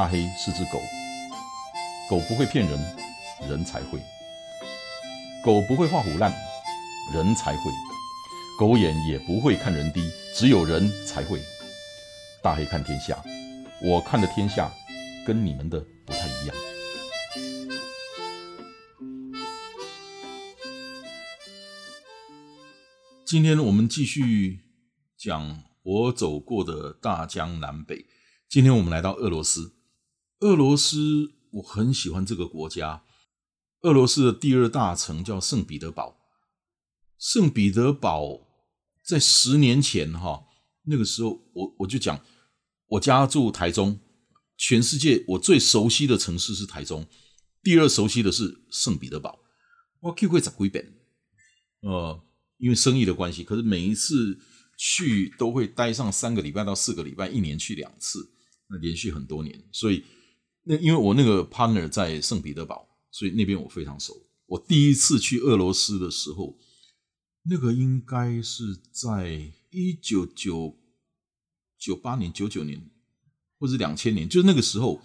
大黑是只狗，狗不会骗人，人才会；狗不会画虎烂，人才会；狗眼也不会看人低，只有人才会。大黑看天下，我看的天下跟你们的不太一样。今天我们继续讲我走过的大江南北。今天我们来到俄罗斯，俄罗斯我很喜欢这个国家。俄罗斯的第二大城叫圣彼得堡。圣彼得堡在十年前哈，那个时候我我就讲，我家住台中，全世界我最熟悉的城市是台中，第二熟悉的是圣彼得堡。我去过十几遍，呃，因为生意的关系，可是每一次去都会待上三个礼拜到四个礼拜，一年去两次。那连续很多年，所以那因为我那个 partner 在圣彼得堡，所以那边我非常熟。我第一次去俄罗斯的时候，那个应该是在一九九九八年、九九年，或者两千年，就是那个时候。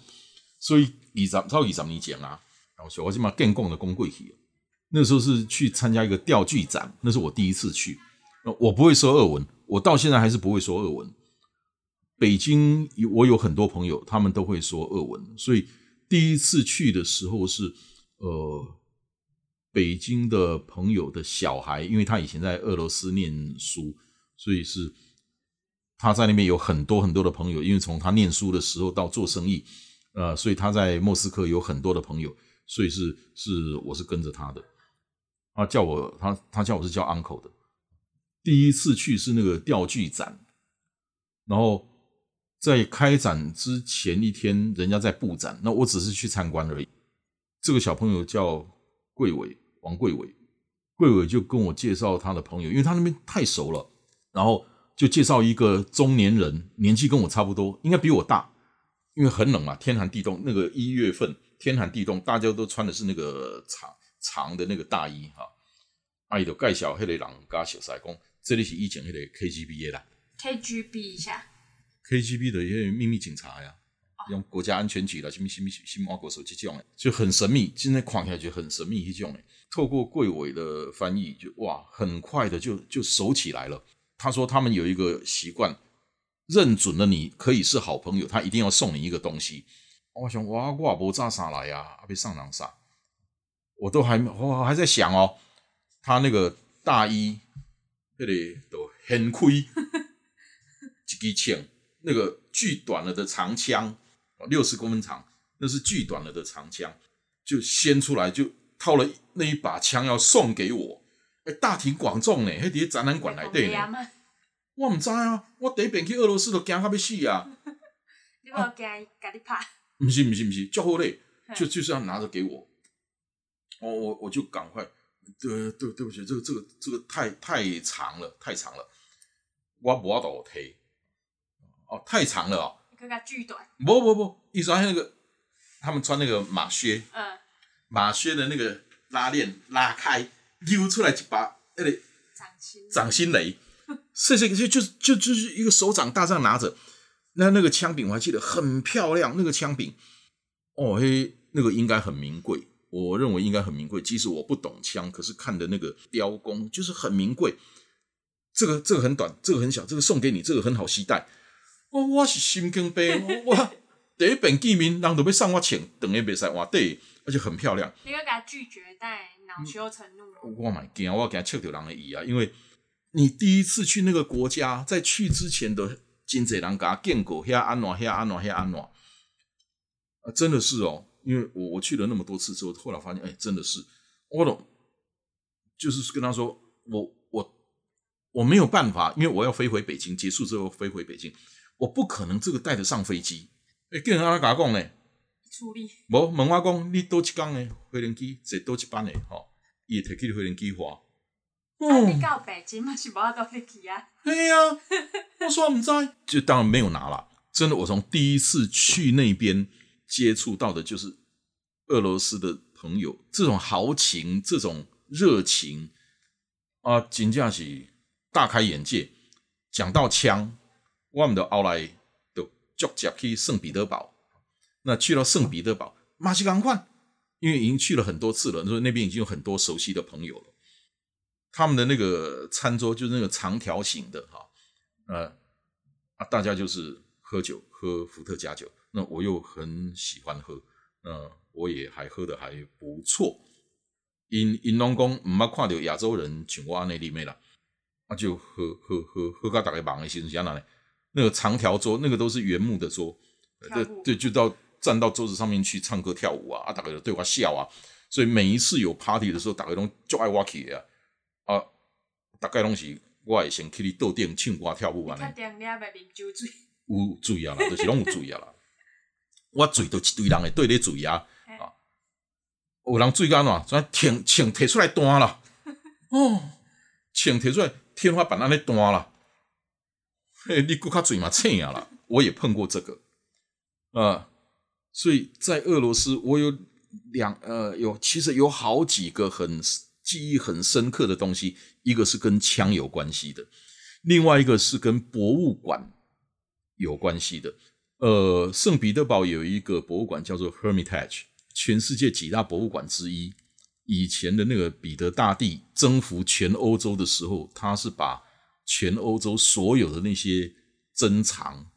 所以二十超二十年前啊，然后小我起码更共的公贵体，那时候是去参加一个钓具展，那是我第一次去。我不会说俄文，我到现在还是不会说俄文。北京，我有很多朋友，他们都会说俄文，所以第一次去的时候是，呃，北京的朋友的小孩，因为他以前在俄罗斯念书，所以是他在那边有很多很多的朋友，因为从他念书的时候到做生意，呃，所以他在莫斯科有很多的朋友，所以是是我是跟着他的，他叫我他他叫我是叫 uncle 的，第一次去是那个钓具展，然后。在开展之前一天，人家在布展，那我只是去参观而已。这个小朋友叫桂伟，王桂伟，桂伟就跟我介绍他的朋友，因为他那边太熟了，然后就介绍一个中年人，年纪跟我差不多，应该比我大，因为很冷嘛，天寒地冻，那个一月份天寒地冻，大家都穿的是那个长长的那个大衣哈。阿姨就介绍迄个人家小塞讲，这里是以前迄个 KGB 啦，KGB 一下。KGB 的一些秘密警察呀，用国家安全局的什么什么什么国手机这种就很神秘。现在看起来就很神秘一种诶。透过贵委的翻译，就哇，很快的就就熟起来了。他说他们有一个习惯，认准了你可以是好朋友，他一定要送你一个东西。我想哇，我不炸啥来呀？被上哪啥？我都还我还在想哦，他那个大衣那里都很亏，一支枪。那个锯短了的长枪，六十公分长，那是锯短了的长枪，就掀出来就套了那一把枪要送给我，哎，大庭广众呢，迄伫展览馆来对呢，我唔知啊，我第一遍去俄罗斯都惊到要死啊，你冇惊甲你拍？唔是唔是唔是，就好嘞，就就是要拿着给我，我我我就赶快，对对对不起，这个这个这个太太长了，太长了，我无法度提。哦，太长了哦，更加巨短。不不不，一双那个，他们穿那个马靴，嗯，马靴的那个拉链拉开，溜出来一把那个掌心掌心雷，是这个就就就就是一个手掌大这样拿着，那那个枪柄我还记得很漂亮，那个枪柄，哦嘿，那个应该很名贵，我认为应该很名贵，即使我不懂枪，可是看的那个雕工就是很名贵。这个这个很短，这个很小，这个送给你，这个很好携带。我我是心惊悲，我 第一本见面，人都要送我请，等于袂使换底，而且很漂亮。你要给他拒绝，但恼羞成怒。我蛮惊，我给他切掉人的意啊，因为你第一次去那个国家，在去之前的真侪人给他见过，遐安怎遐安怎遐安怎啊，真的是哦，因为我我去了那么多次之后，后来发现，哎，真的是，我懂，就是跟他说，我我我没有办法，因为我要飞回北京，结束之后飞回北京。我不可能这个带得上飞机，诶，叫人安怎讲呢？处理。无问我讲，你多一工呢？飞行机坐多一班的吼，伊会摕去飞行机花。哦。你到北京嘛是无法度去啊？对呀，我说唔知，就当然没有拿了。真的，我从第一次去那边接触到的就是俄罗斯的朋友，这种豪情，这种热情啊，真正是大开眼界。讲到枪。我们的后来就直接去圣彼得堡，那去到圣彼得堡，马西港换，因为已经去了很多次了，所以那边已经有很多熟悉的朋友了。他们的那个餐桌就是那个长条形的哈，呃啊，大家就是喝酒，喝伏特加酒。那我又很喜欢喝，呃，我也还喝的还不错。因因拢讲唔捌看到亚洲人像我那里面啦，啊就喝喝喝喝到大概忙的时阵，哪呢？那个长条桌，那个都是原木的桌，对对，就到站到桌子上面去唱歌跳舞啊，啊大家对我笑啊，所以每一次有 party 的时候，大家拢就爱我去啊，啊大概拢是我会先去你桌顶唱歌跳舞啊。有注意啊啦，就是拢有注意啊啦。我醉都一堆人会对咧醉啊。有人醉干哪？怎枪枪摕出来弹啦？哦，枪摕出来，天花板安尼弹啦。嘿，你顾较嘴嘛，青啊啦。我也碰过这个啊，所以在俄罗斯，我有两呃，有其实有好几个很记忆很深刻的东西，一个是跟枪有关系的，另外一个是跟博物馆有关系的。呃，圣彼得堡有一个博物馆叫做 Hermitage。全世界几大博物馆之一，以前的那个彼得大帝征服全欧洲的时候，他是把全欧洲所有的那些珍藏，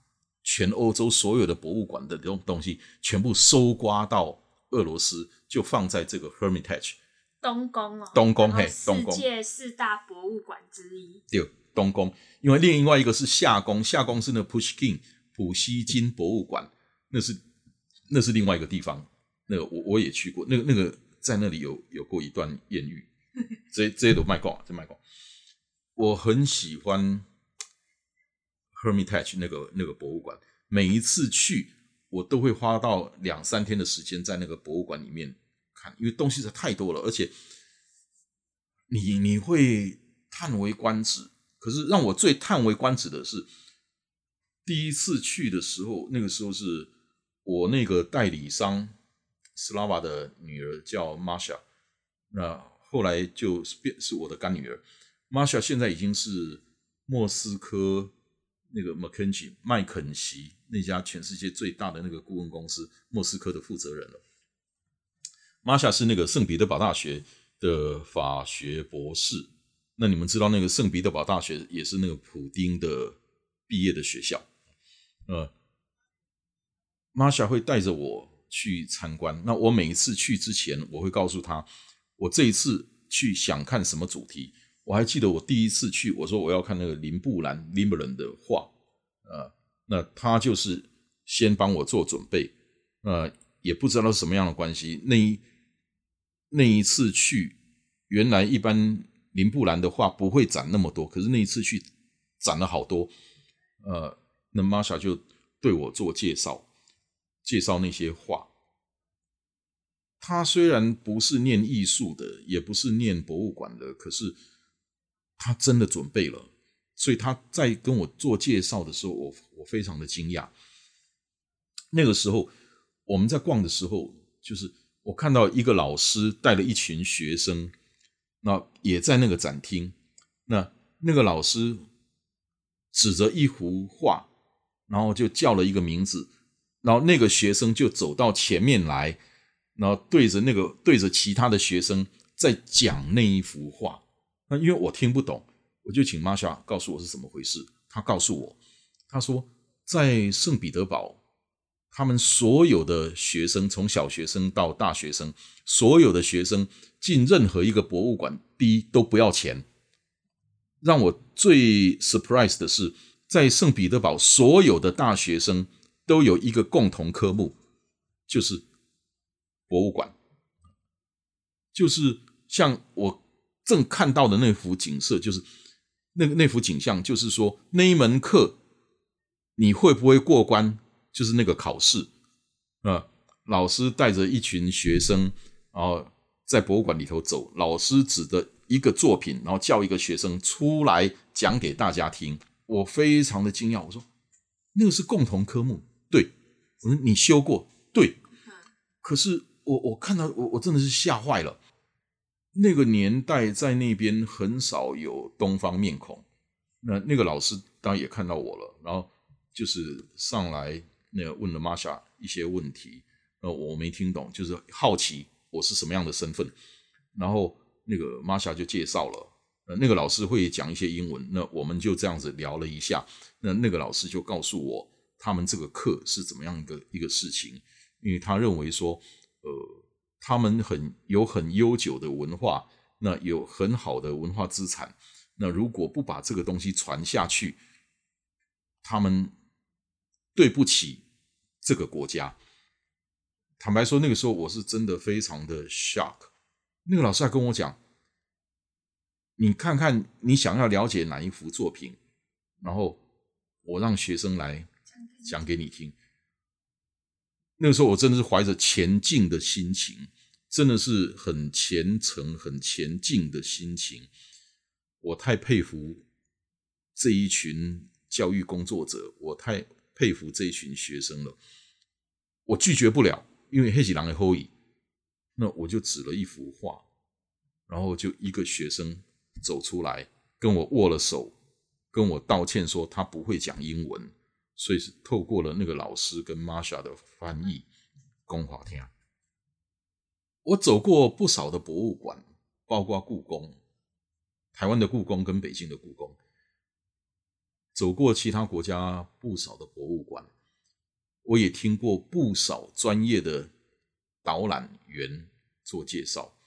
全欧洲所有的博物馆的这种东西，全部收刮到俄罗斯，就放在这个 Hermitage 东宫哦，东宫嘿，东宫世界四大博物馆之一。对，东宫，因为另外一个是夏宫，夏宫是那 Pushkin 普希金博物馆，那是那是另外一个地方。那个我我也去过，那个那个在那里有有过一段艳遇，这这些都卖光，这卖光。我很喜欢 Hermitage 那个那个博物馆，每一次去我都会花到两三天的时间在那个博物馆里面看，因为东西实在太多了，而且你你会叹为观止。可是让我最叹为观止的是，第一次去的时候，那个时候是我那个代理商。斯拉瓦的女儿叫 Masha，那后来就变是我的干女儿。Masha 现在已经是莫斯科那个 McKinsey 麦肯锡那家全世界最大的那个顾问公司莫斯科的负责人了。Masha 是那个圣彼得堡大学的法学博士。那你们知道那个圣彼得堡大学也是那个普丁的毕业的学校。呃，Masha 会带着我。去参观，那我每一次去之前，我会告诉他，我这一次去想看什么主题。我还记得我第一次去，我说我要看那个林布兰林布兰的画，呃，那他就是先帮我做准备，呃，也不知道是什么样的关系。那一那一次去，原来一般林布兰的画不会展那么多，可是那一次去展了好多，呃，那玛莎就对我做介绍。介绍那些画，他虽然不是念艺术的，也不是念博物馆的，可是他真的准备了。所以他在跟我做介绍的时候，我我非常的惊讶。那个时候我们在逛的时候，就是我看到一个老师带了一群学生，那也在那个展厅。那那个老师指着一幅画，然后就叫了一个名字。然后那个学生就走到前面来，然后对着那个对着其他的学生在讲那一幅画。那因为我听不懂，我就请玛莎告诉我是怎么回事。他告诉我，他说在圣彼得堡，他们所有的学生，从小学生到大学生，所有的学生进任何一个博物馆，第一都不要钱。让我最 surprise 的是，在圣彼得堡所有的大学生。都有一个共同科目，就是博物馆，就是像我正看到的那幅景色，就是那那幅景象，就是说那一门课你会不会过关，就是那个考试啊。老师带着一群学生，然后在博物馆里头走，老师指着一个作品，然后叫一个学生出来讲给大家听。我非常的惊讶，我说那个是共同科目。对，我说你修过，对，可是我我看到我我真的是吓坏了。那个年代在那边很少有东方面孔，那那个老师当然也看到我了，然后就是上来那个问了玛莎一些问题，呃，我没听懂，就是好奇我是什么样的身份，然后那个玛莎就介绍了，呃，那个老师会讲一些英文，那我们就这样子聊了一下，那那个老师就告诉我他们这个课是怎么样一个一个事情，因为他认为说，呃，他们很有很悠久的文化，那有很好的文化资产，那如果不把这个东西传下去，他们对不起这个国家。坦白说，那个时候我是真的非常的 shock。那个老师还跟我讲：“你看看，你想要了解哪一幅作品，然后我让学生来讲给你听。”那个时候我真的是怀着前进的心情，真的是很虔诚、很前进的心情。我太佩服这一群教育工作者，我太佩服这一群学生了。我拒绝不了，因为黑喜狼的后裔，那我就指了一幅画，然后就一个学生走出来跟我握了手，跟我道歉说他不会讲英文。所以是透过了那个老师跟 Masha 的翻译，公华天。我走过不少的博物馆，包括故宫，台湾的故宫跟北京的故宫，走过其他国家不少的博物馆，我也听过不少专业的导览员做介绍。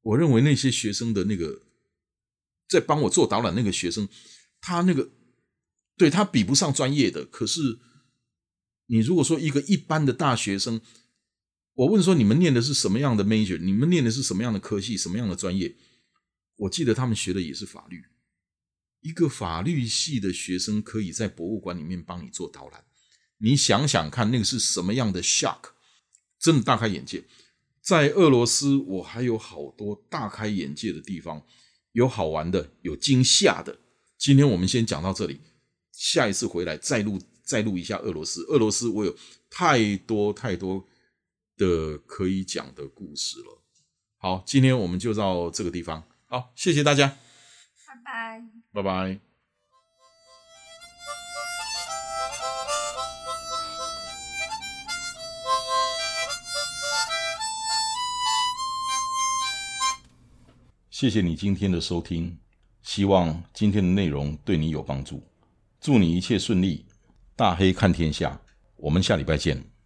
我认为那些学生的那个在帮我做导览那个学生，他那个。对他比不上专业的，可是你如果说一个一般的大学生，我问说你们念的是什么样的 major，你们念的是什么样的科系，什么样的专业？我记得他们学的也是法律。一个法律系的学生可以在博物馆里面帮你做导览，你想想看，那个是什么样的 shock？真的大开眼界。在俄罗斯，我还有好多大开眼界的地方，有好玩的，有惊吓的。今天我们先讲到这里。下一次回来再录再录一下俄罗斯，俄罗斯我有太多太多的可以讲的故事了。好，今天我们就到这个地方。好，谢谢大家，拜拜，拜拜。谢谢你今天的收听，希望今天的内容对你有帮助。祝你一切顺利，大黑看天下，我们下礼拜见。